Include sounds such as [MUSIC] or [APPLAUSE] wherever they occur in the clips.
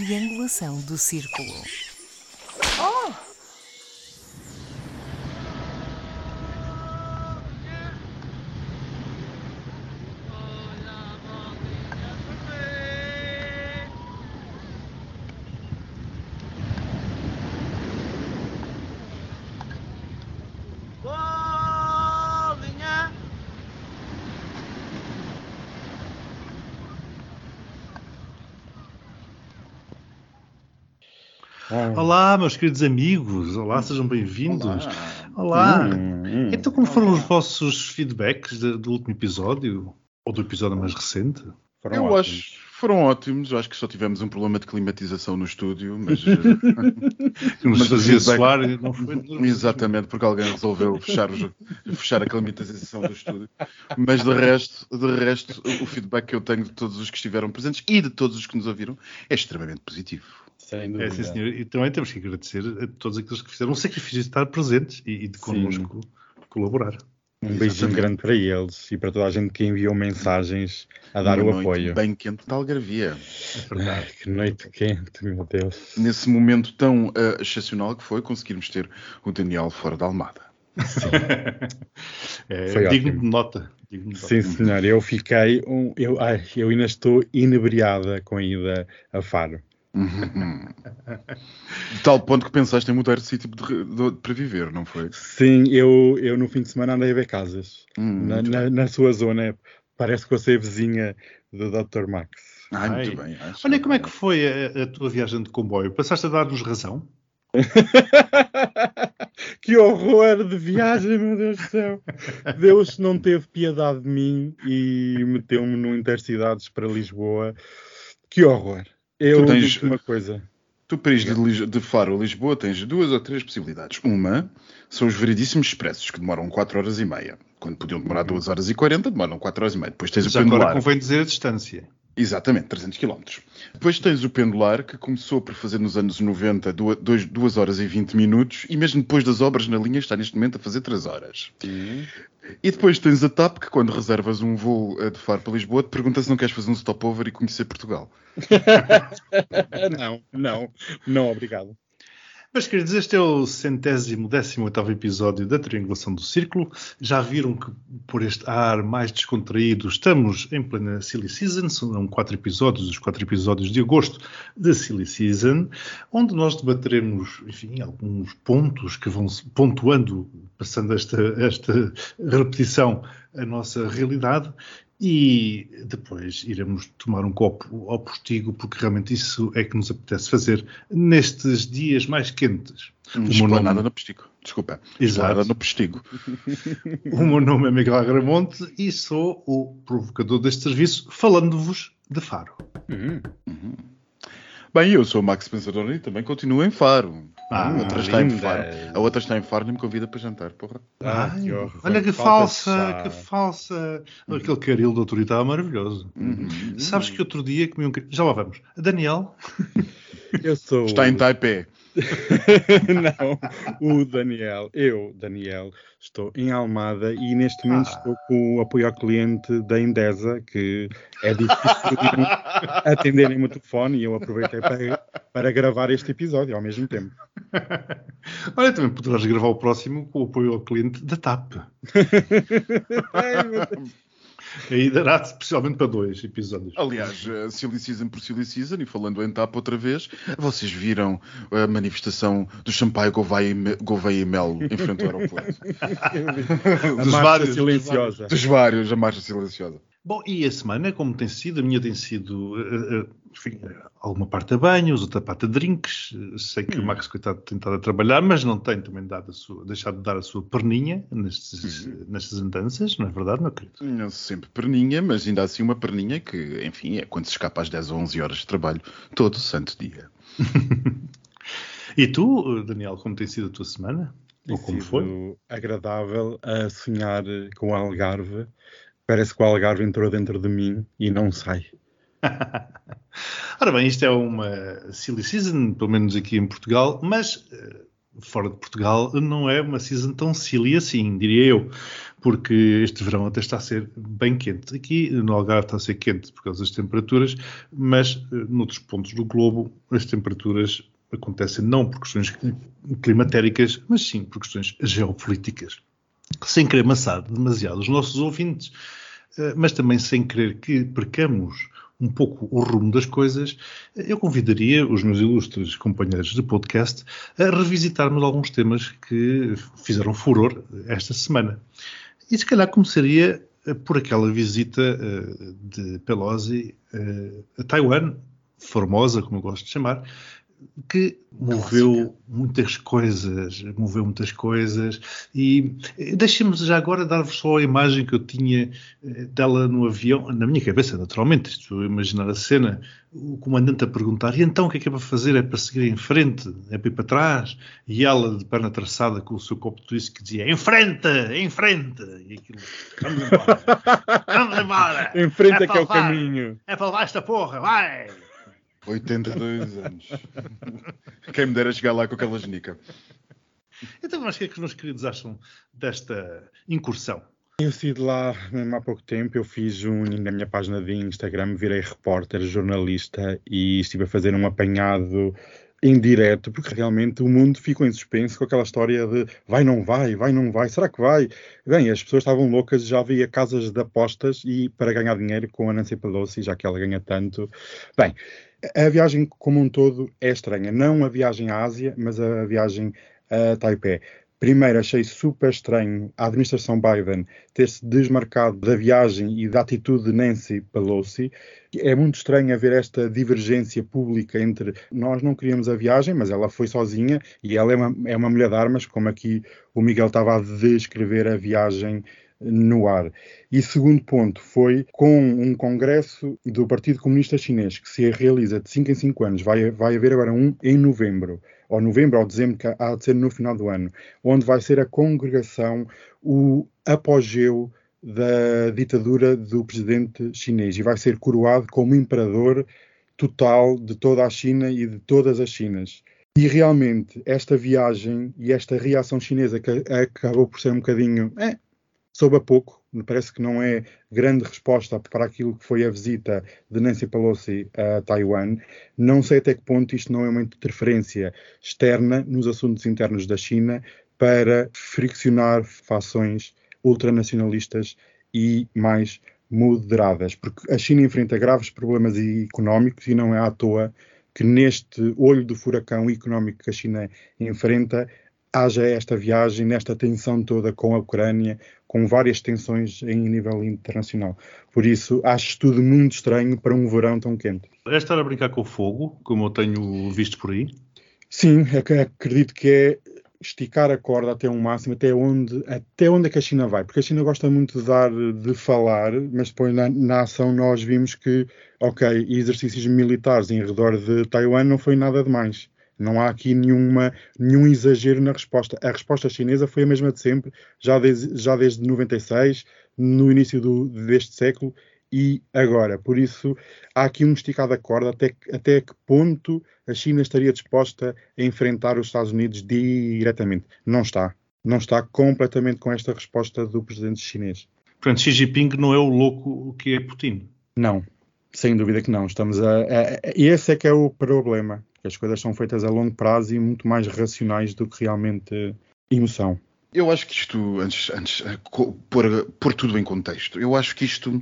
triangulação do círculo. Olá, meus queridos amigos. Olá, sejam bem-vindos. Olá. Hum, hum. Então, como foram os vossos feedbacks de- do último episódio? Ou do episódio mais recente? Foram Eu ótimos. acho foram ótimos. Eu acho que só tivemos um problema de climatização no estúdio, mas [LAUGHS] eh, Mas fazia soar e não foi [LAUGHS] exatamente porque alguém resolveu fechar, os- fechar a climatização do estúdio. Mas de resto, de resto, o feedback que eu tenho de todos os que estiveram presentes e de todos os que nos ouviram é extremamente positivo. Sem É, dúvida. sim, senhor. E também temos que agradecer a todos aqueles que fizeram o sacrifício de estar presentes e, e de connosco colaborar. Um beijinho grande para eles e para toda a gente que enviou mensagens a dar Uma o noite apoio. Bem quente de algarvia. É verdade. Que noite quente, meu Deus. Nesse momento tão eh, excepcional que foi conseguirmos ter o Daniel fora da Almada. [LAUGHS] É Foi digno ótimo. de nota. digno de. Sim, senhor, eu fiquei. Um, eu, ai, eu ainda estou inebriada com a ida a Faro. De tal ponto que pensaste em mudar de sítio para viver, não foi? Sim, eu, eu no fim de semana andei a ver casas. Hum, na, na, na sua zona. Parece que eu sei vizinha do Dr. Max. Ai, Ai. muito bem. acho. Olha, como é que foi a, a tua viagem de comboio? Passaste a dar-nos razão? [LAUGHS] que horror de viagem, meu Deus do céu. Deus não teve piedade de mim e meteu-me no Intercidades para Lisboa. Que horror. Eu Tu tens- uma coisa. Tu, ir de, de Faro a Lisboa, tens duas ou três possibilidades. Uma são os veridíssimos expressos, que demoram 4 horas e meia. Quando podiam demorar 2 horas e 40, demoram 4 horas e meia. Depois tens o Já agora pendular. convém dizer a distância. Exatamente, 300 km. Depois tens o pendular, que começou por fazer nos anos 90 2 horas e 20 minutos, e mesmo depois das obras na linha está neste momento a fazer 3 horas. E depois tens a TAP, que quando reservas um voo eh, de Faro para Lisboa, te pergunta se não queres fazer um stopover e conhecer Portugal. [LAUGHS] Não, não, não, obrigado. Mas, queridos, este é o centésimo, décimo oitavo episódio da Triangulação do Círculo. Já viram que, por este ar mais descontraído, estamos em plena Silly Season. São quatro episódios, os quatro episódios de agosto da Silly Season, onde nós debateremos, enfim, alguns pontos que vão pontuando, passando esta, esta repetição, a nossa realidade. E depois iremos tomar um copo ao postigo, porque realmente isso é que nos apetece fazer nestes dias mais quentes. Esplanada nome, no Postigo. Desculpa. Exato. No Postigo. [LAUGHS] o meu nome é Miguel Agramonte e sou o provocador deste serviço, falando-vos de Faro. Hum, Bem, eu sou o Max Pensador e também continuo em Faro. Ah, a outra está em. A outra está em Faro e me convida para jantar, porra. Ah, Ai, que horror. olha que falsa, que falsa. Aquele caril do autor estava maravilhoso. Uhum. Sabes que outro dia comi um caril. Já lá vamos. Daniel, Eu sou. Está em Taipei. [LAUGHS] não, o Daniel, eu, Daniel, estou em Almada e neste momento Ah. estou com o apoio ao cliente da Endesa, que é difícil de atenderem o telefone e eu aproveitei para, para gravar este episódio ao mesmo tempo. [LAUGHS] olha, também poderás gravar o próximo com o apoio ao cliente da TAP. [LAUGHS] Aí [LAUGHS] dará especialmente para dois episódios. Aliás, a Silly Season por Silly Season, e falando em TAP outra vez, vocês viram a manifestação do Champagne Gouveia e Gouveia e Mel em frente ao aeroporto? [LAUGHS] A Dos marcha vários, silenciosa. Dos vários, a marcha silenciosa. Bom, e a semana, como tem sido, a minha tem sido, eh, eh, enfim, alguma parte a banhos, outra parte a drinks. Sei que o Max, coitado, tem estado a trabalhar, mas não tem também dado a sua, deixado de dar a sua perninha nestes, nestas andanças, não é verdade, meu querido? Não sempre perninha, mas ainda assim uma perninha que, enfim, é quando se escapa às 10 ou 11 horas de trabalho, todo santo dia. [LAUGHS] E tu, Daniel, como tem sido a tua semana? Ou Tem como sido foi? agradável a sonhar com o Algarve. Parece que o Algarve entrou dentro de mim e não sai. [LAUGHS] Ora bem, isto é uma silly season, pelo menos aqui em Portugal, mas eh, fora de Portugal, não é uma season tão silly assim, diria eu, porque este verão até está a ser bem quente. Aqui no Algarve está a ser quente por causa das temperaturas, mas uh, noutros pontos do globo as temperaturas acontecem não por questões climatéricas, mas sim por questões geopolíticas. Sem querer amassar demasiado os nossos ouvintes, uh, mas também sem querer que percamos um pouco o rumo das coisas, eu convidaria os meus ilustres companheiros de podcast a revisitarmos alguns temas que fizeram furor esta semana. E se calhar começaria eh, por aquela visita uh, de Pelosi uh, a Taiwan, Formosa, como eu gosto de chamar, que moveu muitas coisas, moveu muitas coisas e deixem-me já agora dar-vos só a imagem que eu tinha eh, dela no avião, na minha cabeça, naturalmente, estou a imaginar a cena, o comandante a perguntar, e então o que é que é para fazer? É para seguir em frente? É para ir para trás? E ela de perna traçada com o seu copo de uísque que dizia, em frente, em frente! E aquilo, vamos embora, vamos embora! [LAUGHS] em frente é, é que é o caminho. É para levar esta porra, vai! 82 anos. [LAUGHS] Quem me dera chegar lá com aquela genica. Então, mas o que é que os meus queridos acham desta incursão? Eu saí de lá mesmo há pouco tempo, eu fiz um na minha página de Instagram, virei repórter, jornalista e estive a fazer um apanhado em direto, porque realmente o mundo ficou em suspenso com aquela história de vai, não vai, vai, não vai, será que vai? Bem, as pessoas estavam loucas, já havia casas de apostas e para ganhar dinheiro com a Nancy Pelosi, já que ela ganha tanto. Bem, a viagem como um todo é estranha. Não a viagem à Ásia, mas a viagem a Taipei. Primeiro, achei super estranho a administração Biden ter-se desmarcado da viagem e da atitude de Nancy Pelosi. É muito estranho haver esta divergência pública entre nós não queríamos a viagem, mas ela foi sozinha e ela é uma, é uma mulher de armas, como aqui o Miguel estava a descrever a viagem no ar. E segundo ponto foi com um congresso do Partido Comunista Chinês que se realiza de 5 em 5 anos, vai, vai haver agora um em novembro, ou novembro ou dezembro, que há de ser no final do ano, onde vai ser a congregação, o apogeu da ditadura do presidente chinês e vai ser coroado como imperador total de toda a China e de todas as Chinas. E realmente esta viagem e esta reação chinesa que acabou por ser um bocadinho eh, soube a pouco, me parece que não é grande resposta para aquilo que foi a visita de Nancy Pelosi a Taiwan. Não sei até que ponto isto não é uma interferência externa nos assuntos internos da China para friccionar fações ultranacionalistas e mais moderadas, porque a China enfrenta graves problemas económicos e não é à toa que neste olho do furacão económico que a China enfrenta, haja esta viagem, nesta tensão toda com a Ucrânia, com várias tensões em nível internacional. Por isso, acho tudo muito estranho para um verão tão quente. É estar a brincar com o fogo, como eu tenho visto por aí? Sim, acredito que é esticar a corda até um máximo, até onde, até onde é que a China vai. Porque a China gosta muito de dar, de falar, mas depois na, na ação nós vimos que, ok, exercícios militares em redor de Taiwan não foi nada demais. Não há aqui nenhuma, nenhum exagero na resposta. A resposta chinesa foi a mesma de sempre, já desde, já desde 96, no início do, deste século e agora. Por isso, há aqui um esticado a corda até, até que ponto a China estaria disposta a enfrentar os Estados Unidos diretamente. Não está. Não está completamente com esta resposta do presidente chinês. Portanto, Xi Jinping não é o louco que é Putin. Não, sem dúvida que não. Estamos a, a, a, esse é que é o problema que as coisas são feitas a longo prazo e muito mais racionais do que realmente emoção. Eu acho que isto, antes, antes pôr, pôr tudo em contexto, eu acho que isto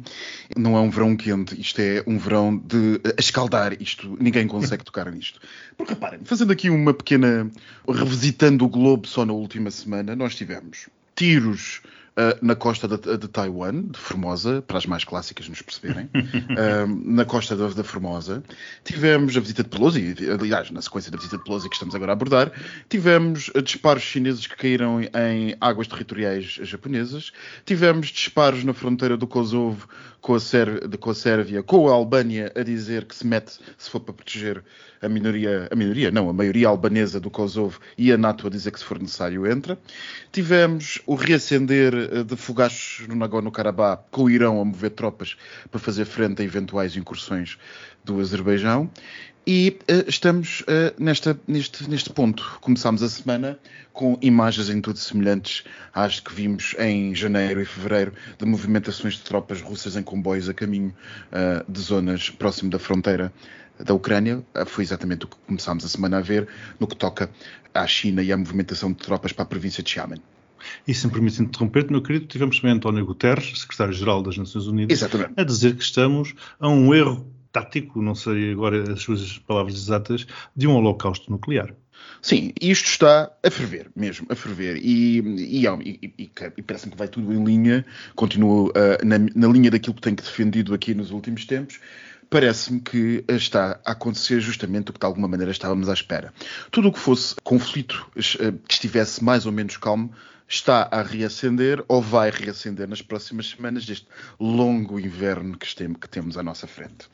não é um verão quente, isto é um verão de escaldar isto, ninguém consegue tocar nisto. Porque reparem, fazendo aqui uma pequena, revisitando o globo só na última semana, nós tivemos tiros Uh, na costa de, de, Taiwan, de Formosa, para as mais clássicas nos perceberem, [LAUGHS] uh, na costa da, da, Formosa. Tivemos a visita de Pelosi, aliás, na sequência da visita de Pelosi que estamos agora a abordar, tivemos disparos chineses que caíram em águas territoriais japonesas, tivemos disparos na fronteira do Kosovo com a, Sér com a Sérvia, com a Albânia, a dizer que se mete se for para proteger a minoria, a minoria, não, a maioria albanesa do Kosovo e a NATO a dizer que se for necessário entra. Tivemos o reacender de, de fogachos no Nagorno-Karabakh, com o Irão a mover tropas para fazer frente a eventuais incursões do Azerbaijão. E uh, estamos uh, nesta, neste, neste ponto. Começámos a semana com imagens em tudo semelhantes às que vimos em janeiro e fevereiro de movimentações de tropas russas em comboios a caminho uh, de zonas próximo da fronteira da Ucrânia. Foi exatamente o que começámos a semana a ver no que toca à China e à movimentação de tropas para a província de Xiamen. E se me permite interromper meu querido, tivemos também António Guterres, secretário-geral das Nações Unidas, Exatamente. a dizer que estamos a um erro tático, não sei agora as suas palavras exatas, de um holocausto nuclear. Sim, isto está a ferver mesmo, a ferver. E, e, e, e parece-me que vai tudo em linha, continua uh, na, na, linha daquilo que tenho defendido aqui nos últimos tempos. Parece-me que está a acontecer justamente o que de alguma maneira estávamos à espera. Tudo o que fosse conflito uh, que estivesse mais ou menos calmo está a reacender ou vai reacender nas próximas semanas deste longo inverno que, temos à nossa frente.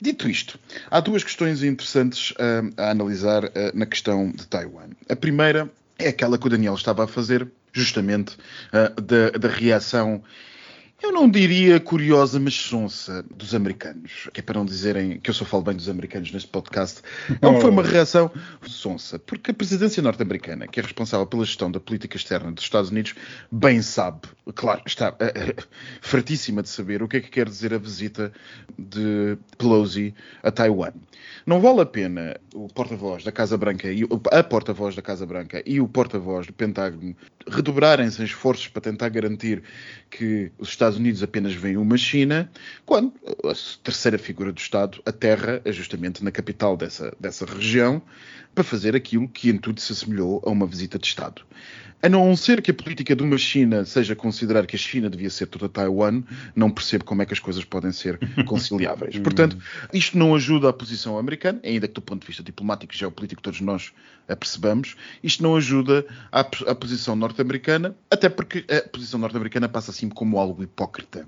Dito isto, há duas questões interessantes uh, a analisar uh, na questão de Taiwan. A primeira é aquela que o Daniel estava a fazer, justamente uh, da, da reação eu não diria curiosa, mas sonsa dos americanos. Que é para não dizerem que eu só falo bem dos americanos neste podcast. Não oh. foi uma reação sonsa, porque a presidência norte-americana, que é responsável pela gestão da política externa dos Estados Unidos, bem sabe, claro, está uh, fartíssima de saber o que é que quer dizer a visita de Pelosi a Taiwan. Não vale a pena o porta-voz da Casa Branca e a porta-voz da Casa Branca e o porta-voz do Pentágono redobrarem-se esforços para tentar garantir que os Estados Estados Unidos apenas vem uma China, quando a terceira figura do Estado aterra justamente na capital dessa, dessa região para fazer aquilo que em tudo se assemelhou a uma visita de Estado. A não ser que a política de uma China seja considerar que a China devia ser toda Taiwan, não percebo como é que as coisas podem ser [LAUGHS] conciliáveis. Portanto, isto não ajuda a posição americana, ainda que do ponto de vista diplomático e geopolítico todos nós a percebamos, isto não ajuda a posição norte-americana, até porque a posição norte-americana passa assim como algo pokrete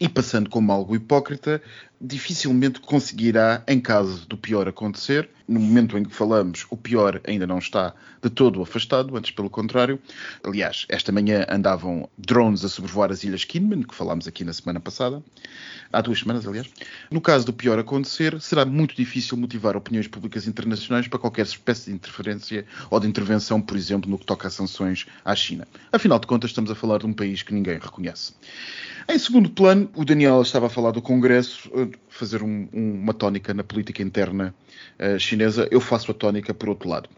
e passando como algo hipócrita, dificilmente conseguirá, em caso do pior acontecer, no momento em que falamos, o pior ainda não está de todo afastado, antes pelo contrário. Aliás, esta manhã andavam drones a sobrevoar as Ilhas Kinmen, que falámos aqui na semana passada, há duas semanas, aliás. No caso do pior acontecer, será muito difícil motivar opiniões públicas internacionais para qualquer espécie de interferência ou de intervenção, por exemplo, no que toca a sanções à China. Afinal de contas, estamos a falar de um país que ninguém reconhece. Em segundo plano, o Daniel estava a falar do Congresso, eh, fazer um, um, uma tónica na política interna uh, chinesa. Eu faço a tónica por outro lado.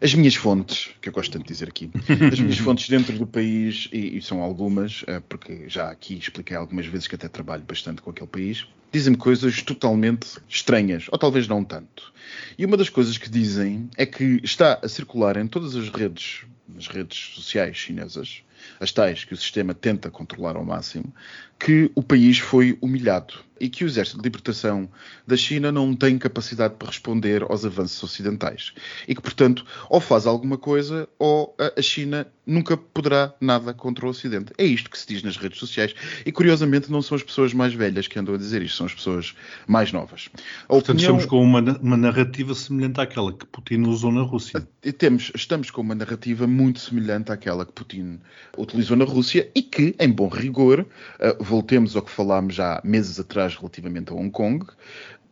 As minhas fontes, que eu gosto tanto de dizer aqui, [LAUGHS] as minhas fontes dentro do país, e, e são algumas, uh, porque já aqui expliquei algumas vezes que até trabalho bastante com aquele país, dizem-me coisas totalmente estranhas, ou talvez não tanto. E uma das coisas que dizem é que está a circular em todas as redes, as redes sociais chinesas, as tais que o sistema tenta controlar ao máximo, que o país foi humilhado e que o Exército de Libertação da China não tem capacidade para responder aos avanços ocidentais. E que, portanto, ou faz alguma coisa ou a China nunca poderá nada contra o Ocidente. É isto que se diz nas redes sociais. E, curiosamente, não são as pessoas mais velhas que andam a dizer isto, são as pessoas mais novas. A portanto, opinião... estamos com uma, uma, narrativa semelhante àquela que Putin usou na Rússia. Temos, estamos com uma narrativa muito semelhante àquela que Putin utilizou na Rússia e que, em bom rigor, uh, voltemos ao que falámos já meses atrás relativamente a Hong Kong,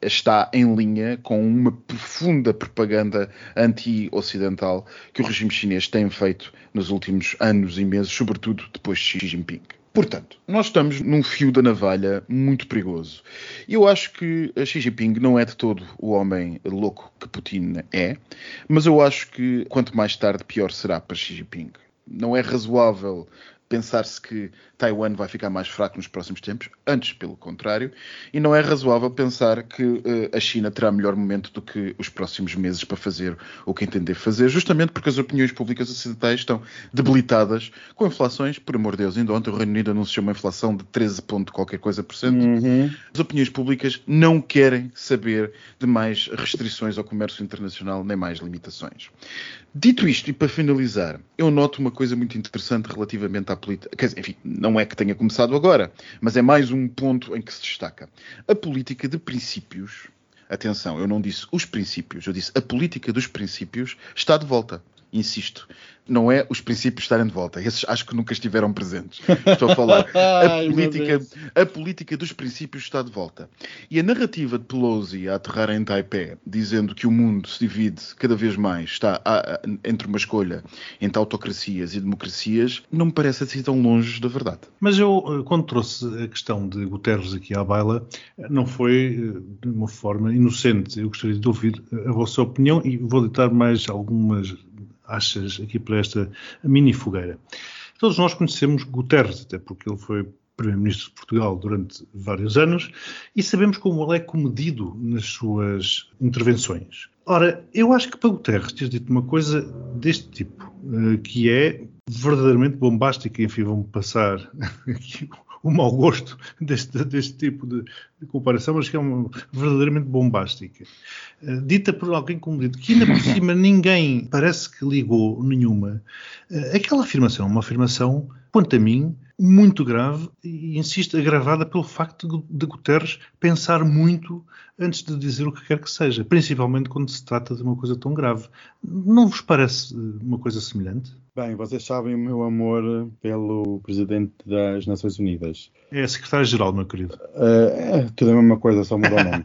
está em linha com uma profunda propaganda anti-ocidental que o regime chinês tem feito nos últimos anos e meses, sobretudo depois de Xi Jinping. Portanto, nós estamos num fio da navalha muito perigoso. Eu acho que Xi Jinping não é de todo o homem louco que Putin é, mas eu acho que quanto mais tarde, pior será para Xi Jinping. Não é razoável pensar-se que Taiwan vai ficar mais fraco nos próximos tempos, antes pelo contrário, e não é razoável pensar que uh, a China terá melhor momento do que os próximos meses para fazer o que entender fazer, justamente porque as opiniões públicas ocidentais estão debilitadas com inflações, por amor de Deus, ainda ontem o Reino Unido anunciou uma inflação de 13 ponto qualquer coisa por cento. Uhum. As opiniões públicas não querem saber de mais restrições ao comércio internacional, nem mais limitações. Dito isto, e para finalizar, eu noto uma coisa muito interessante relativamente à política. Quer dizer, enfim, não é que tenha começado agora, mas é mais um ponto em que se destaca. A política de princípios, atenção, eu não disse os princípios, eu disse a política dos princípios está de volta. Insisto, não é os princípios estarem de volta. Esses acho que nunca estiveram presentes. Estou a falar. [LAUGHS] A política, a política dos princípios está de volta. E a narrativa de Pelosi a aterrar em Taipei, dizendo que o mundo se divide cada vez mais, está a- a- entre uma escolha entre autocracias e democracias, não me parece assim tão longe da verdade. Mas eu, eh, quando trouxe a questão de Guterres aqui à baila, eh, não foi eh, de uma forma inocente. Eu gostaria de ouvir a vossa opinião e vou ditar mais algumas achas aqui para esta mini fogueira. Todos nós conhecemos Guterres, até porque ele foi Primeiro-Ministro de Portugal durante vários anos e sabemos como ele é comedido nas suas intervenções. Ora, eu acho que para Guterres tens dito uma coisa deste tipo, eh, que é verdadeiramente bombástica, enfim, vão passar [LAUGHS] aqui o mau gosto [LAUGHS] deste, deste tipo de, de comparação, mas que é uma, verdadeiramente bombástica. Eh, dita por alguém como dito, que ainda por [LAUGHS] cima ninguém parece que ligou nenhuma. Eh, aquela afirmação é uma afirmação, quanto a mim, muito grave e, insisto, agravada pelo facto de, Guterres pensar muito antes de dizer o que quer que seja, principalmente quando se trata de uma coisa tão grave. Não vos parece eh, uma coisa semelhante? Bem, vocês sabem o meu amor pelo Presidente das Nações Unidas. É a secretária-geral, meu querido. Eh, é tudo a mesma coisa, só muda o nome.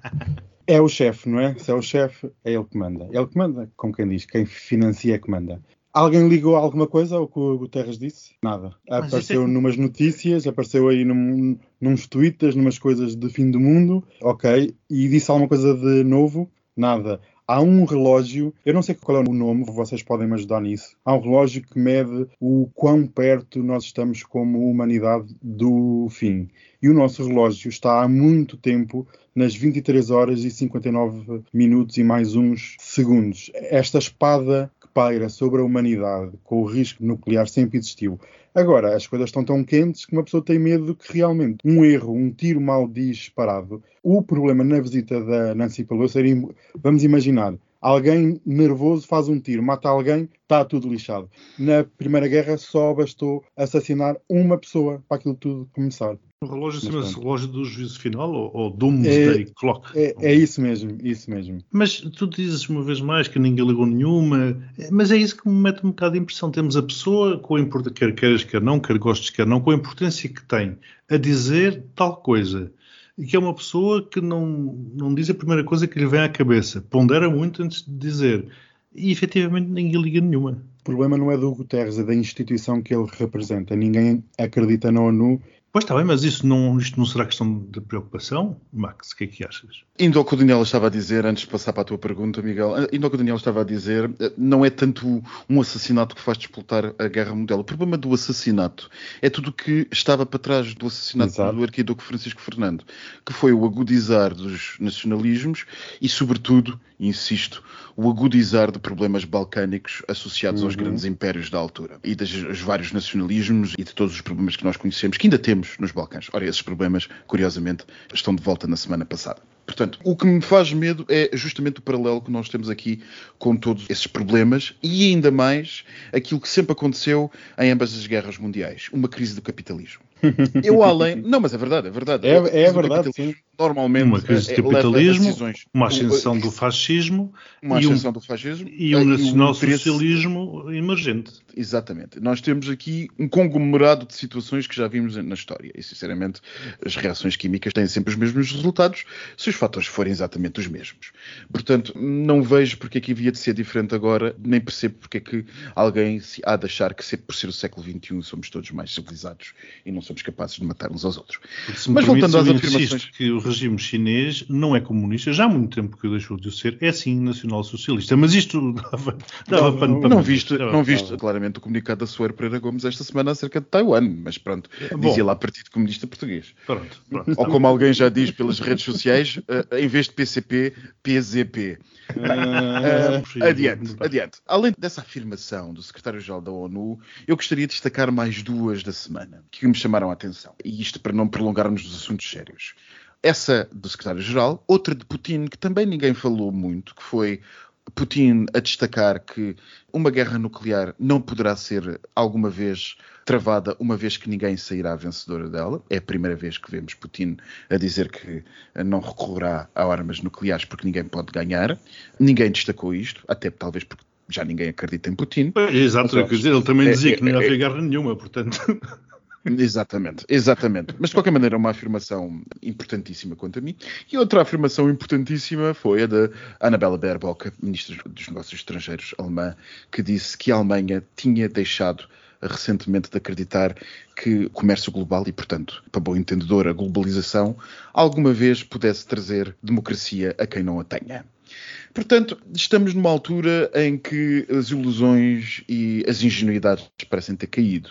É o chefe, não é? Se é o chefe, é ele que manda. Ele que manda, como quem diz, quem financia é que manda. Alguém ligou alguma coisa ao que o Guterres disse? Nada. Mas Apareceu é- numas notícias, apareceu aí num, nos tweets, numas coisas de fim do mundo, ok. E disse alguma coisa de novo? Nada. Há um relógio, eu não sei qual é o nome, vocês podem me ajudar nisso. Há um relógio que mede o quão perto nós estamos como humanidade do fim. E o nosso relógio está há muito tempo nas 23 horas e 59 minutos e mais uns segundos. Esta espada paira sobre a humanidade com o risco nuclear sempre existiu. Agora, as coisas estão tão quentes que uma pessoa tem medo que realmente um erro, um tiro mal disparado. O problema na visita da Nancy Pelosi im- vamos imaginar, alguém nervoso faz um tiro, mata alguém, está tudo lixado. Na Primeira Guerra só bastou assassinar uma pessoa para aquilo tudo começar. O relógio Mas chama-se relógio do juízo final ou, ou Doomsday Clock? É, é isso mesmo, isso mesmo. Mas tu dizes uma vez mais que ninguém ligou nenhuma, mas é isso que me mete um bocado de impressão. Temos a pessoa, com a importância, quer queiras, quer não, quer gostes, quer não, com a importância que tem a dizer tal coisa. E que é uma pessoa que não, não diz a primeira coisa que lhe vem à cabeça. Pondera muito antes de dizer. E efetivamente ninguém liga nenhuma. O problema não é do Guterres, é da instituição que ele representa. Ninguém acredita na ONU. Pois está bem, mas isso não, isto não será questão de preocupação? Max, o que é que achas? Indo ao que o Daniel estava a dizer, antes de passar para a tua pergunta, Miguel, indo ao que o Daniel estava a dizer, não é tanto um assassinato que faz disputar a guerra mundial. O problema do assassinato é tudo o que estava para trás do assassinato Exato. do arquiduque Francisco Fernando, que foi o agudizar dos nacionalismos e, sobretudo, insisto, o agudizar de problemas balcânicos associados aos Uhum. grandes impérios da altura e dos vários nacionalismos e de todos os problemas que nós conhecemos, que ainda temos nos Balcãs. Ora, esses problemas, curiosamente, estão de volta na semana passada. Portanto, o que me faz medo é justamente o paralelo que nós temos aqui com todos esses problemas e ainda mais aquilo que sempre aconteceu em ambas as guerras mundiais, uma crise do capitalismo. [LAUGHS] Eu além, não, mas é verdade, é verdade. É- é do verdade, capitalismo Normalmente Uma crise de eh, leva a capitalismo, uma ascensão do fascismo uma e um- ascensão do fascismo e eh, um o nacionalsocialismo emergente. Exatamente. Nós temos aqui um conglomerado de situações que já vimos na história. E, sinceramente, as reações químicas têm sempre os mesmos resultados se os fatores forem exatamente os mesmos. Portanto, não vejo porque é que havia de ser diferente agora, nem percebo porque é que alguém se há de achar que, sempre por ser o século XXI, somos todos mais civilizados e não somos capazes de matar uns aos outros. Mas voltando às afirmações- que o regime chinês não é comunista, já há muito tempo que deixou de o ser, é sim nacional-socialista. Mas isto [LAUGHS] dava, dava Não, pano não, para Não Dava- não viste claramente o comunicado da Soeiro Pereira Gomes esta semana acerca de Taiwan, mas pronto, Bom. dizia lá Partido Comunista Português. Pronto, pronto. Ou como alguém já diz pelas redes sociais, [LAUGHS] eh, em vez de PCP, PZP. Ah, Ah, adiante, adiante. Além dessa afirmação do secretário-geral da ONU, eu gostaria de destacar mais duas da semana que me chamaram a atenção. E isto para não prolongarmos os assuntos sérios. Essa do secretário-geral, outra de Putin, que também ninguém falou muito, que foi Putin a destacar que uma guerra nuclear não poderá ser alguma vez travada, uma vez que ninguém sairá vencedora dela. É a primeira vez que vemos Putin a dizer que não recorrerá a armas nucleares porque ninguém pode ganhar. Ninguém destacou isto, até talvez porque já ninguém acredita em Putin. Exato, Mas, quer dizer, ele também é- dizia é- que não ia é- haver guerra nenhuma, portanto. [LAUGHS] Exatamente, exatamente. Mas de qualquer maneira, uma afirmação importantíssima quanto a mim. E outra afirmação importantíssima foi a da Annabella Baerbock, ministra dos Negócios Estrangeiros alemã, que disse que a Alemanha tinha deixado recentemente de acreditar que o comércio global e, portanto, para bom entendedor, a globalização, alguma vez pudesse trazer democracia a quem não a tenha. Portanto, estamos numa altura em que as ilusões e as ingenuidades parecem ter caído.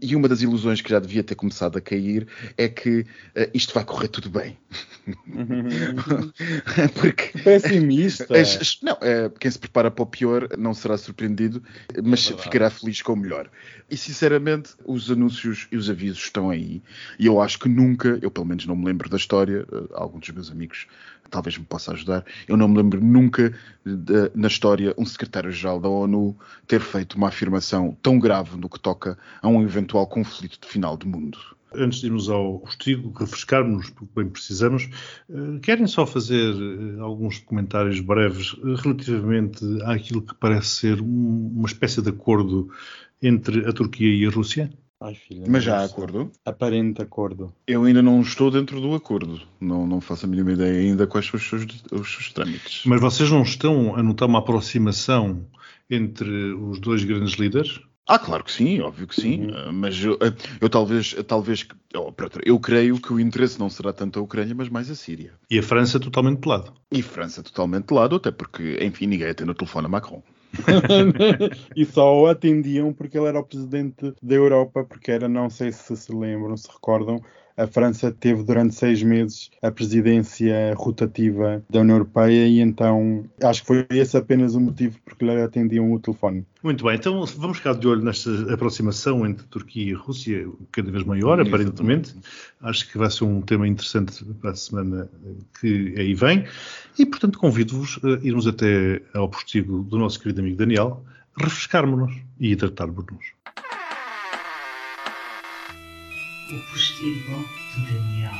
E uma das ilusões que já devia ter começado a cair é que eh, isto vai correr tudo bem. [LAUGHS] Porque Pessimista. as- não, eh, quem se prepara para o pior não será surpreendido, mas verdade. ficará feliz com o melhor. E sinceramente, os anúncios e os avisos estão aí. E eu acho que nunca, eu pelo menos não me lembro da história, eh, algum dos meus amigos talvez me possa ajudar, eu não me lembro nunca de- na história um secretário-geral da ONU ter feito uma afirmação tão grave no que toca a um eventual conflito de final do mundo. Antes de irmos ao postigo, refrescarmos, porque bem precisamos, eh, querem só fazer eh, alguns comentários breves relativamente àquilo que parece ser um- uma espécie de acordo entre a Turquia e a Rússia? Ai, filha, Mas já há acordo? Aparente acordo. Eu ainda não estou dentro do acordo. Não, não faço a mínima ideia ainda quais são os seus, os seus trâmites. Mas vocês não estão a notar uma aproximação entre os dois grandes líderes? Ah, claro que sim, óbvio que sim. Uhum. Ah, Mas eu, ah, eu talvez, talvez, oh, eu creio que o interesse não será tanto a Ucrânia, mas mais a Síria. E a França totalmente de lado. E França totalmente de lado, até porque, enfim, ninguém atende o telefone a Macron. [LAUGHS] e só o atendiam porque ele era o presidente da Europa, porque era, não sei se se lembram, se recordam, a França teve durante seis meses a presidência rotativa da União Europeia e então acho que foi esse apenas o motivo porque lhe atendiam o telefone. Muito bem, então vamos ficar de olho nesta aproximação entre Turquia e Rússia, cada vez maior, Exatamente. aparentemente. Acho que vai ser um tema interessante para a semana que aí vem. E, portanto, convido-vos a irmos até ao postigo do nosso querido amigo Daniel, refrescarmos-nos e tratarmos-nos. O postigo de Daniel.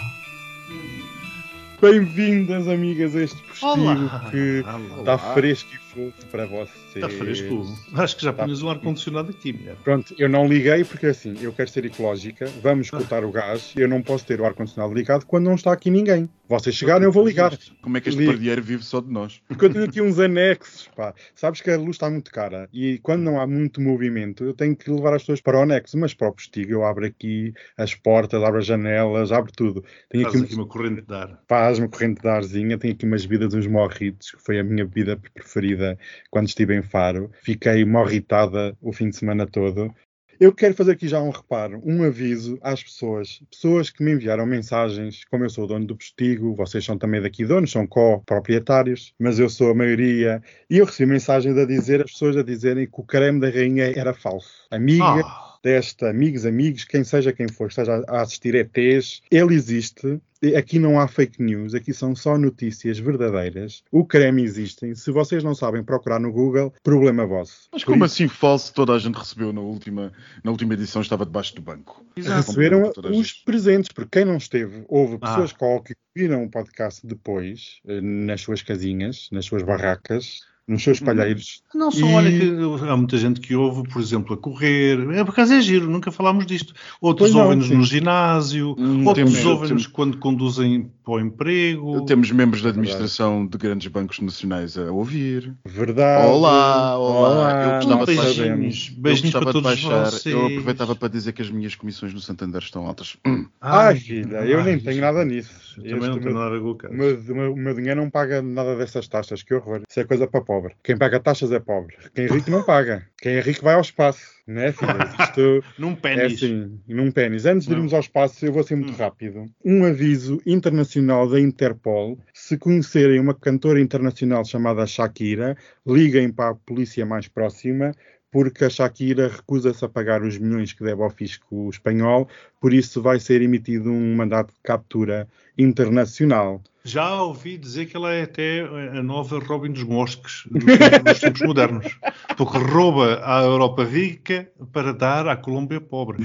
Bem-vindas, amigas, a este postigo Olá! que Olá. está fresco e fofo para vocês. Está fresco. Acho que já Tá. punhas um ar-condicionado aqui, mulher. Pronto, eu não liguei porque assim, eu quero ser ecológica, vamos escutar o gás, eu não posso ter o ar-condicionado ligado quando não está aqui ninguém. Vocês chegaram, eu vou ligar. Como é que este Ligo. pardieiro vive só de nós? Porque eu tenho aqui uns anexos, pá. Sabes que a luz está muito cara e quando não há muito movimento, eu tenho que levar as pessoas para o anexo, mas para o postigo eu abro aqui as portas, abro as janelas, abro tudo. Tenho Faz aqui, aqui uma corrente de ar. faz uma corrente de arzinha, tenho aqui umas bebidas, uns morritos, que foi a minha bebida preferida quando estive em Faro. Fiquei morritada o fim de semana todo. Eu quero fazer aqui já um reparo, um aviso às pessoas, pessoas que me enviaram mensagens, como eu sou dono do postigo, vocês são também daqui donos, são co-proprietários, mas eu sou a maioria, e eu recebi mensagens a dizer, as pessoas a dizerem que o creme da rainha era falso. Amiga, Ah, desta, amigos, amigos, quem seja quem for, que esteja a assistir ETs, ele existe. E Aqui não há fake news, aqui são só notícias verdadeiras. O creme existe. Se vocês não sabem procurar no Google, problema vosso. Mas Por como isso, assim falso toda a gente recebeu na última, na última edição estava debaixo do banco? Receberam Toda a os gente. presentes, porque quem não esteve, houve Ah. pessoas que viram o podcast depois, eh, nas suas casinhas, nas suas barracas, nos seus Uhum. palheiros. Não, só E- olha que há muita gente que ouve, por exemplo, a correr. É, por acaso é giro, nunca falámos disto. Outros ouvem-nos no ginásio, Hum, outros ouvem-nos quando conduzem para o emprego. Temos membros da É verdade. administração de grandes bancos nacionais a ouvir. Verdade. Olá, olá. Eu gostava de beijinhos, sabemos. Eu beijinhos gostava para de todos baixar. vocês. Eu aproveitava para dizer que as minhas comissões no Santander estão altas. Ai, filha, eu ai, nem tenho nada nisso. Eu também Este não tenho meu- nada a o meu, meu- o meu dinheiro não paga nada dessas taxas, que horror. Isso é coisa para pobre. Quem paga taxas é pobre. Quem é rico não paga. Quem é rico vai ao espaço. É, filha? Isto [LAUGHS] Num é pênis. assim, num pênis. Antes de irmos ao espaço, eu vou ser muito Hum. rápido. Um aviso internacional da Interpol. Se conhecerem uma cantora internacional chamada Shakira, liguem para a polícia mais próxima, porque a Shakira recusa-se a pagar os milhões que deve ao fisco espanhol, por isso vai ser emitido um mandato de captura internacional. Já ouvi dizer que ela é até a nova Robin dos Bosques dos tempos modernos. Porque rouba à Europa rica para dar à Colômbia pobre.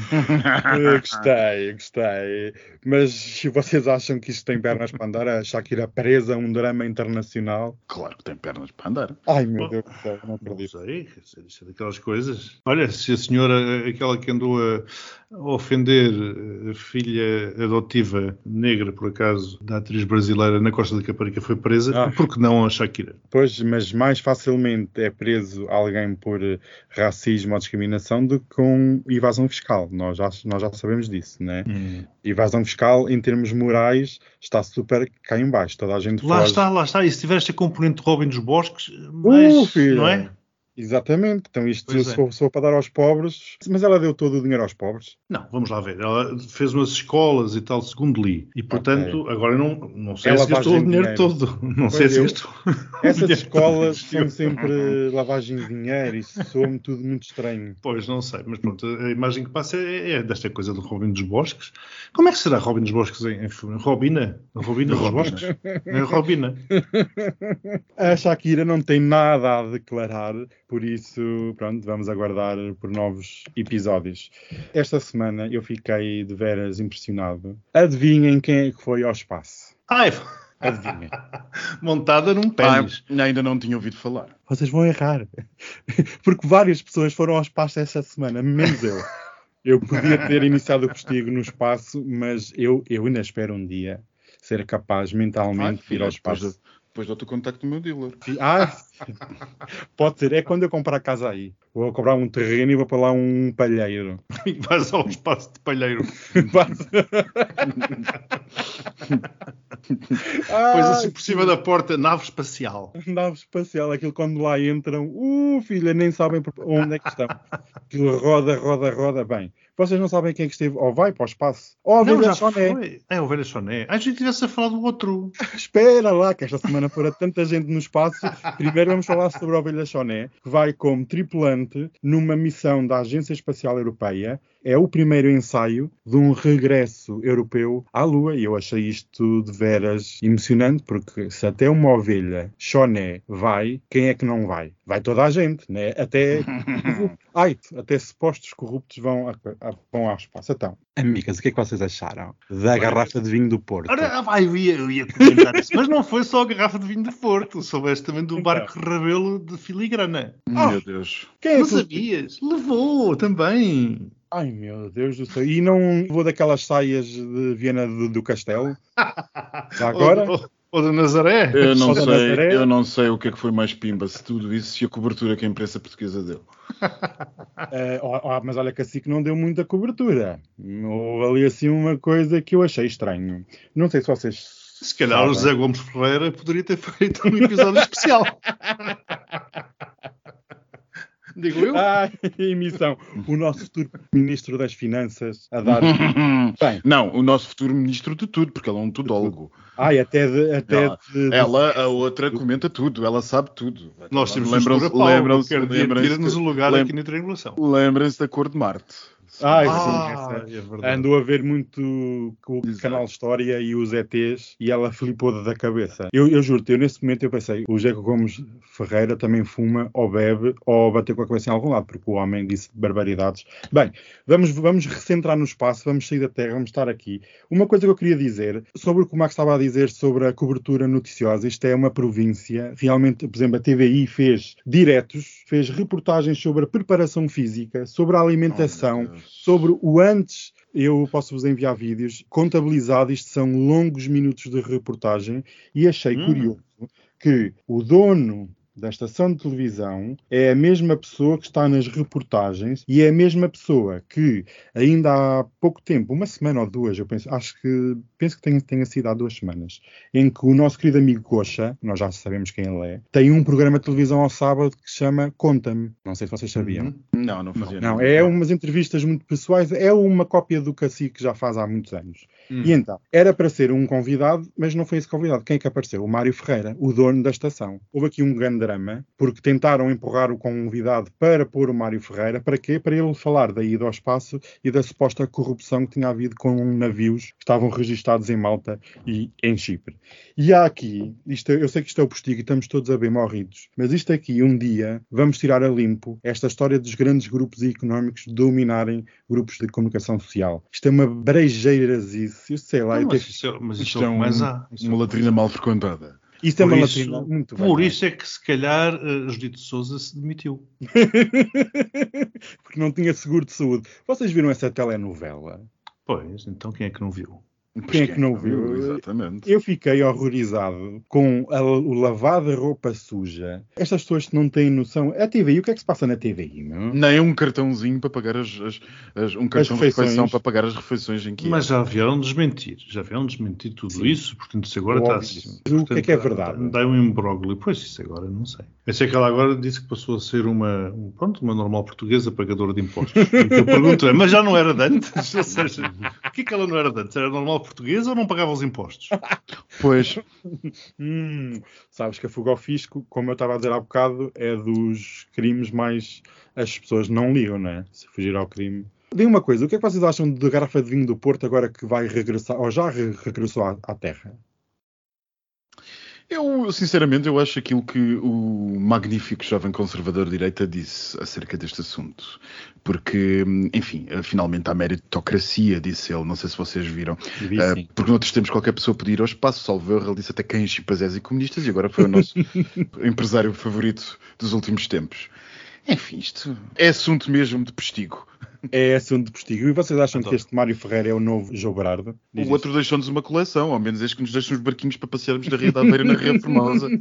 Eu gostei, gostei. Mas se vocês acham que isto tem pernas para andar, a Shakira presa a um drama internacional? Claro que tem pernas para andar. Ai meu Deus do céu, não Não acredito. sei, isso é daquelas coisas. Olha, se a senhora, aquela que andou a, a ofender a filha adotiva negra, por acaso, da atriz brasileira na Costa da Caparica foi presa, Ah. por que não a Shakira? Pois, mas mais facilmente é preso alguém por eh, racismo ou discriminação do que com evasão fiscal. Nós já, nós já sabemos disso, né? Evasão fiscal, em termos morais, está super cá em baixo. Toda a gente Lá foge. está, lá está. E se tiver esta componente de Robin dos Bosques, mas, Uh, não é? Exatamente. Então isto Pois se é. for, se for para dar aos pobres... Mas ela deu todo o dinheiro aos pobres. Não, vamos lá ver. Ela fez umas escolas e tal, segundo li. E, portanto, agora não, não sei Ela se gastou o dinheiro dinheiro. todo. [LAUGHS] Não Pois sei se eu- gastou. [LAUGHS] Essas escolas são sempre lavagem de dinheiro. Isso soa-me tudo muito estranho. Pois, não sei. Mas pronto, a imagem que passa é, é desta coisa do Robin dos Bosques. Como é que será Robin dos Bosques em, em Robina? Robina dos Bosques? É Robina. [LAUGHS] A Shakira não tem nada a declarar, por isso, pronto, vamos aguardar por novos episódios. Esta semana eu fiquei de veras impressionado. Adivinhem quem é que foi ao espaço? Ai, Adivinhem. [LAUGHS] montada num pênis. Ah, ainda não tinha ouvido falar. Vocês vão errar. [LAUGHS] Porque várias pessoas foram ao espaço esta semana, menos eu. Eu podia ter iniciado o postigo no espaço, mas eu, eu ainda espero um dia ser capaz mentalmente de ir ao espaço. Depois dou-te o contacto do meu dealer. Ah, [LAUGHS] pode ser. É quando eu comprar a casa aí. Vou comprar um terreno e vou para lá um palheiro. E vais ao espaço de palheiro. [LAUGHS] Pois assim por cima da porta, nave espacial. nave espacial, aquilo quando lá entram, uh, filha, nem sabem onde é que estão. Aquilo roda, roda, roda. Bem, vocês não sabem quem é que esteve, ou vai para o espaço, ou já da Soné. foi. É, o velho Soné. A gente tivesse a falar do outro. Espera lá, que esta semana fora tanta gente no espaço. Primeiro vamos falar sobre a Ovelha Choné, que vai como tripulante numa missão da Agência Espacial Europeia. É o primeiro ensaio de um regresso europeu à Lua e eu achei isto de veras emocionante, porque se até uma ovelha Choné vai, quem é que não vai? Vai toda a gente, né? Até, [LAUGHS] ai, até supostos corruptos vão, a, a, vão ao espaço. Então, amigas, o que é que vocês acharam da garrafa de vinho do Porto? Ora, ah, eu ia, eu ia comentar isso. Mas não foi só a garrafa de vinho de Porto. Soubeste também do barco Rabelo de filigrana. Ah, Meu Deus. Quem é Não que- sabias? Levou também. Ai meu Deus do céu. E não vou daquelas saias de Viena do, do Castelo? [LAUGHS] Já agora? Ou, ou, do Nazaré. Eu não, sei, Nazaré? eu não sei o que é que foi mais pimba, se tudo isso, se a cobertura que a imprensa portuguesa deu. [LAUGHS] Eh, ó, ó, mas olha que assim que não deu muita cobertura. Houve ali assim uma coisa que eu achei estranho. Não sei se vocês. Se calhar o. José Gomes Ferreira poderia ter feito um episódio especial. [LAUGHS] Digo eu. Ah, [LAUGHS] emissão. O nosso futuro Ministro das Finanças a dar. [LAUGHS] Bem, Não, o nosso futuro ministro de tudo, porque ela é um tudólogo. ai, até de. Até Ela- de, de- Ela, a outra, comenta tudo, ela sabe tudo. Nós temos Lembram-se- lembram-se- lembram-se- tira-nos um lugar lem- aqui na triangulação. Lembrem-se da cor de Marte. Ai, Ah, sim, essa- é verdade. Andou a ver muito com o Exato. canal História e os ETs e ela flipou da cabeça. Eu, eu juro-te, eu nesse momento eu pensei, o Jeco Gomes Ferreira também fuma ou bebe ou bateu com a cabeça em algum lado, porque o homem disse barbaridades. Bem, vamos, vamos recentrar no espaço, vamos sair da Terra, vamos estar aqui. Uma coisa que eu queria dizer sobre o que o Max estava a dizer sobre a cobertura noticiosa, isto é uma província, realmente, por exemplo, a TVI fez diretos, fez reportagens sobre a preparação física, sobre a alimentação, Oh, meu Deus. Sobre o antes. Eu posso-vos enviar vídeos contabilizados, isto são longos minutos de reportagem, e achei Hum. curioso que o dono da estação de televisão é a mesma pessoa que está nas reportagens e é a mesma pessoa que ainda há pouco tempo, uma semana ou duas, eu penso, acho que penso que tenha, tenha sido há duas semanas, em que o nosso querido amigo Coxa, nós já sabemos quem ele é, tem um programa de televisão ao sábado que se chama Conta-me. Não sei se vocês sabiam. Uhum. Não, não fazia Não, nada. é umas entrevistas muito pessoais, é uma cópia do Cacique já faz há muitos anos. Hum. E então, era para ser um convidado, mas não foi esse convidado. Quem é que apareceu? O Mário Ferreira, o dono da estação. Houve aqui um grande drama, porque tentaram empurrar o convidado para pôr o Mário Ferreira. Para quê? Para ele falar da ida ao espaço e da suposta corrupção que tinha havido com navios que estavam registados em Malta e em Chipre. E há aqui, isto, eu sei que isto é o postigo e estamos todos a bem morridos, mas isto aqui, um dia, vamos tirar a limpo esta história dos grandes grupos económicos dominarem grupos de comunicação social. Isto é uma brejeirazice, sei lá. Não, mas isso é, mas Isto é um- é uma latrina mal frequentada. É Por uma isso- latrina muito Por bem. isso é que se calhar uh, Judito Souza se demitiu. [LAUGHS] Porque não tinha seguro de saúde. Vocês viram essa telenovela? Pois, então quem é que não viu? Quem é que não viu? Exatamente. Eu fiquei horrorizado com a- o lavar da roupa suja. Estas pessoas não têm noção. A TVI, o que é que se passa na TVI, meu? Nem um cartãozinho para pagar as, as- as- um cartão de refeições. refeição para pagar as refeições em que Mas já vieram desmentir. Já vieram desmentir tudo Sim. isso. Portanto, isso agora está. Óbvio. O que é que é verdade? Dá um imbróglio. Pois, isso agora não sei. Eu sei que ela agora disse que passou a ser uma, um- pronto, uma normal portuguesa pagadora de impostos. O que eu pergunto é, mas já não era de antes? [LAUGHS] Ou seja, o que é que ela não era de antes? Era normal portuguesa ou não pagava os impostos? [LAUGHS] Pois, Hum, sabes que a fuga ao fisco, como eu estava a dizer há bocado, é dos crimes mais. As pessoas não ligam, não é? Se fugir ao crime. Diga uma coisa, o que é que vocês acham da garrafa de vinho do Porto agora que vai regressar, ou já re- regressou à, à terra? Eu sinceramente eu acho aquilo que o magnífico jovem conservador de direita disse acerca deste assunto. Porque, enfim, finalmente há meritocracia, disse ele. Não sei se vocês viram. Vi, sim. porque noutros tempos qualquer pessoa podia ir ao espaço, salvo erro, ele disse até cães, chimpanzés e comunistas, e agora foi o nosso [LAUGHS] empresário favorito dos últimos tempos. Enfim, isto é assunto mesmo de postigo. É assunto de postigo. E vocês acham Adoro. que este Mário Ferreira é o novo João Berardo? Diz O outro deixou-nos uma coleção, ao menos este que nos deixa uns barquinhos para passearmos na Ria da Aveira na Ria Formosa. [LAUGHS]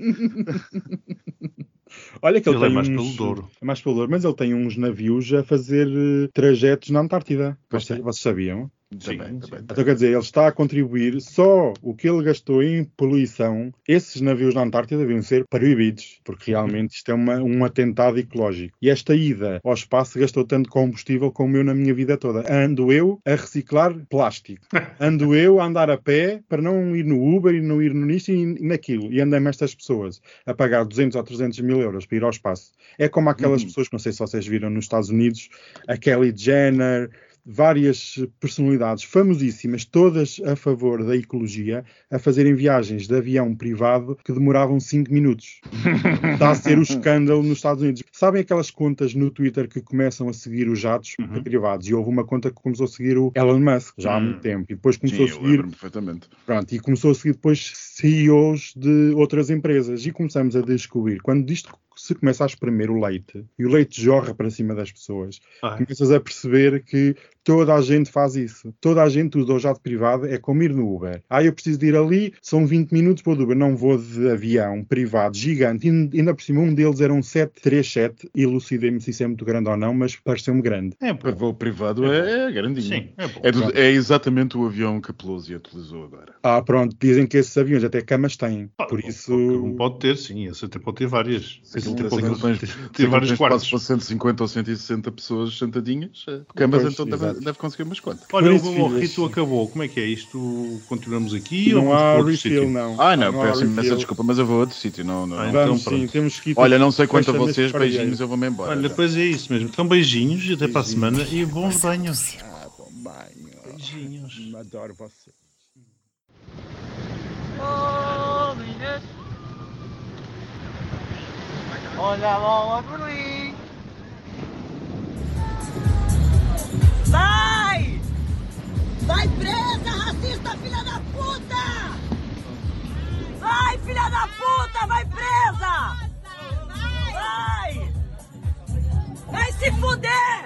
Olha que ele, Ele é tem mais uns, pelo Douro. É mais pelo Douro, mas ele tem uns navios a fazer eh, trajetos na Antártida. Vocês, tem. vocês sabiam? Sim, Também, sim. também. Então quer dizer, ele está a contribuir só o que ele gastou em poluição. Esses navios na Antártida deviam ser proibidos, porque realmente isto é uma- um atentado ecológico. E esta ida ao espaço gastou tanto combustível como eu na minha vida toda. Ando eu a reciclar plástico. [LAUGHS] Ando eu a andar a pé para não ir no Uber e não ir no nisto e naquilo. E andam estas pessoas a pagar 200 ou 300 mil euros para ir ao espaço. É como aquelas Uhum. pessoas que não sei se vocês viram nos Estados Unidos, a Kelly Jenner, várias personalidades famosíssimas, todas a favor da ecologia, a fazerem viagens de avião privado que demoravam 5 minutos. [LAUGHS] Está a ser o escândalo nos Estados Unidos. Sabem aquelas contas no Twitter que começam a seguir os jatos Uhum. privados? E houve uma conta que começou a seguir o Elon Musk já há Hum. muito tempo. E depois Sim, começou a eu seguir perfeitamente. Pronto, e começou a seguir depois CEOs de outras empresas e começamos a descobrir. Quando isto se começa a espremer o leite e o leite jorra para cima das pessoas, Ah, começas a perceber que toda a gente faz isso. Toda a gente usa o jato privado, é como ir no Uber. Ah, eu preciso de ir ali, são 20 minutos para o Uber. Não vou de avião privado gigante. E ainda por cima, um deles era um 737. Elucidem-me se isso é muito grande ou não, mas pareceu-me grande. é O bom. voo privado É é, é grandinho. Sim, é bom. É, do- é exatamente o avião que a Pelosi utilizou agora. Ah, pronto, dizem que esses aviões até camas têm. Ah, Por bom, isso. Um pode ter, sim. Esse até pode ter várias. Esse Aquilo até tem- pode ter, vários quartos. para 150 ou 160 pessoas sentadinhas, eh, camas Pois, então deve, exato. Deve conseguir umas quantas. Olha, o meu rito acabou. Como é que é isto? Continuamos aqui Não ou há outro refill, sítio? não. Ah, não, há peço imensa desculpa, mas eu vou a outro sítio. Não, não. Ah, não. então Vamos pronto. sim, temos que ir. Olha, não sei quanto a vocês, beijinhos, eu vou-me embora. Olha, depois é isso mesmo. Então beijinhos e até para a semana e bons banhos. Ah, bom banho. Beijinhos. Adoro você. Olha a bola! Vai! Vai presa, racista, filha da puta! Vai, filha da puta, vai presa! Vai! Vai se fuder!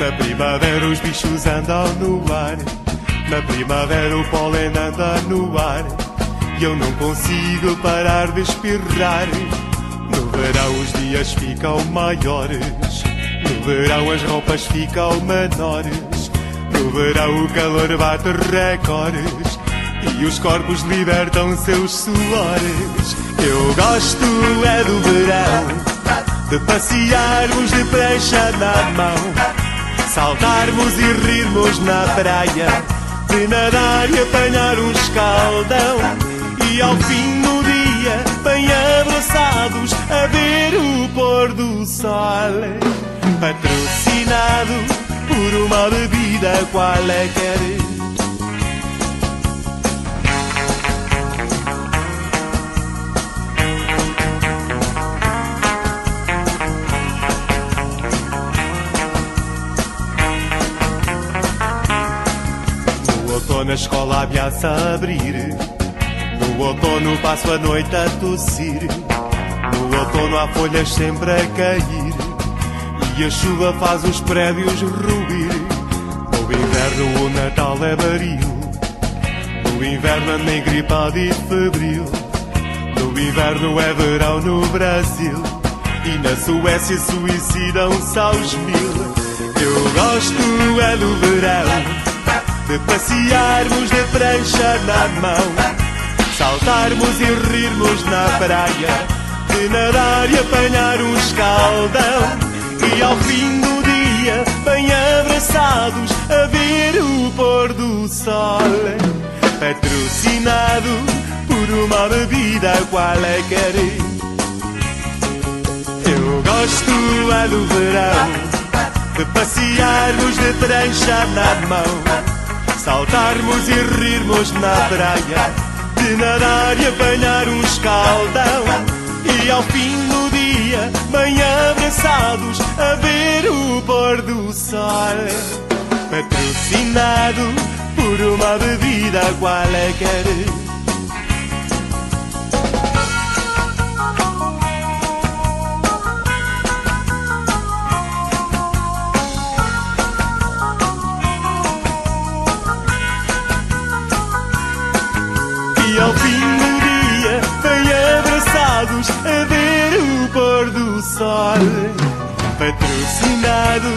Na primavera os bichos andam no ar. Na primavera o pólen anda no ar. E eu não consigo parar de espirrar. No verão os dias ficam maiores. No verão as roupas ficam menores. No verão o calor bate recordes. e os corpos libertam seus suores. Eu gosto é do verão, de passearmos de prancha na mão, saltarmos e rirmos na praia, de nadar e apanhar um escaldão. E ao fim do dia, bem abraçados, a ver o pôr do sol. Patrocinado por uma bebida qualquer. No outono a escola havia-se a abrir. No outono passo a noite a tossir. No outono há folhas sempre a cair. E a chuva faz os prédios ruir. No inverno o Natal é baril. No inverno ando engripado e febril. No inverno é verão no Brasil. E na Suécia suicidam-se aos mil. Eu gosto é do verão. De passearmos de prancha na mão Saltarmos e rirmos na praia De nadar e apanhar um escaldão E ao fim do dia, bem abraçados A ver o pôr do sol. Patrocinado por uma bebida qualquer. Eu gosto é do verão de passearmos de prancha na mão, saltarmos e rirmos na praia, de nadar e apanhar um escaldão. E ao fim do dia, bem abraçados, a ver o pôr do sol. Patrocinado por uma bebida qualquer. Sol. Patrocinado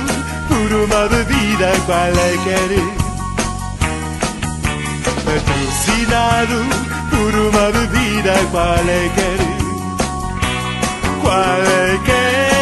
por uma bebida qualquer. Patrocinado por uma bebida qualquer. Qualquer.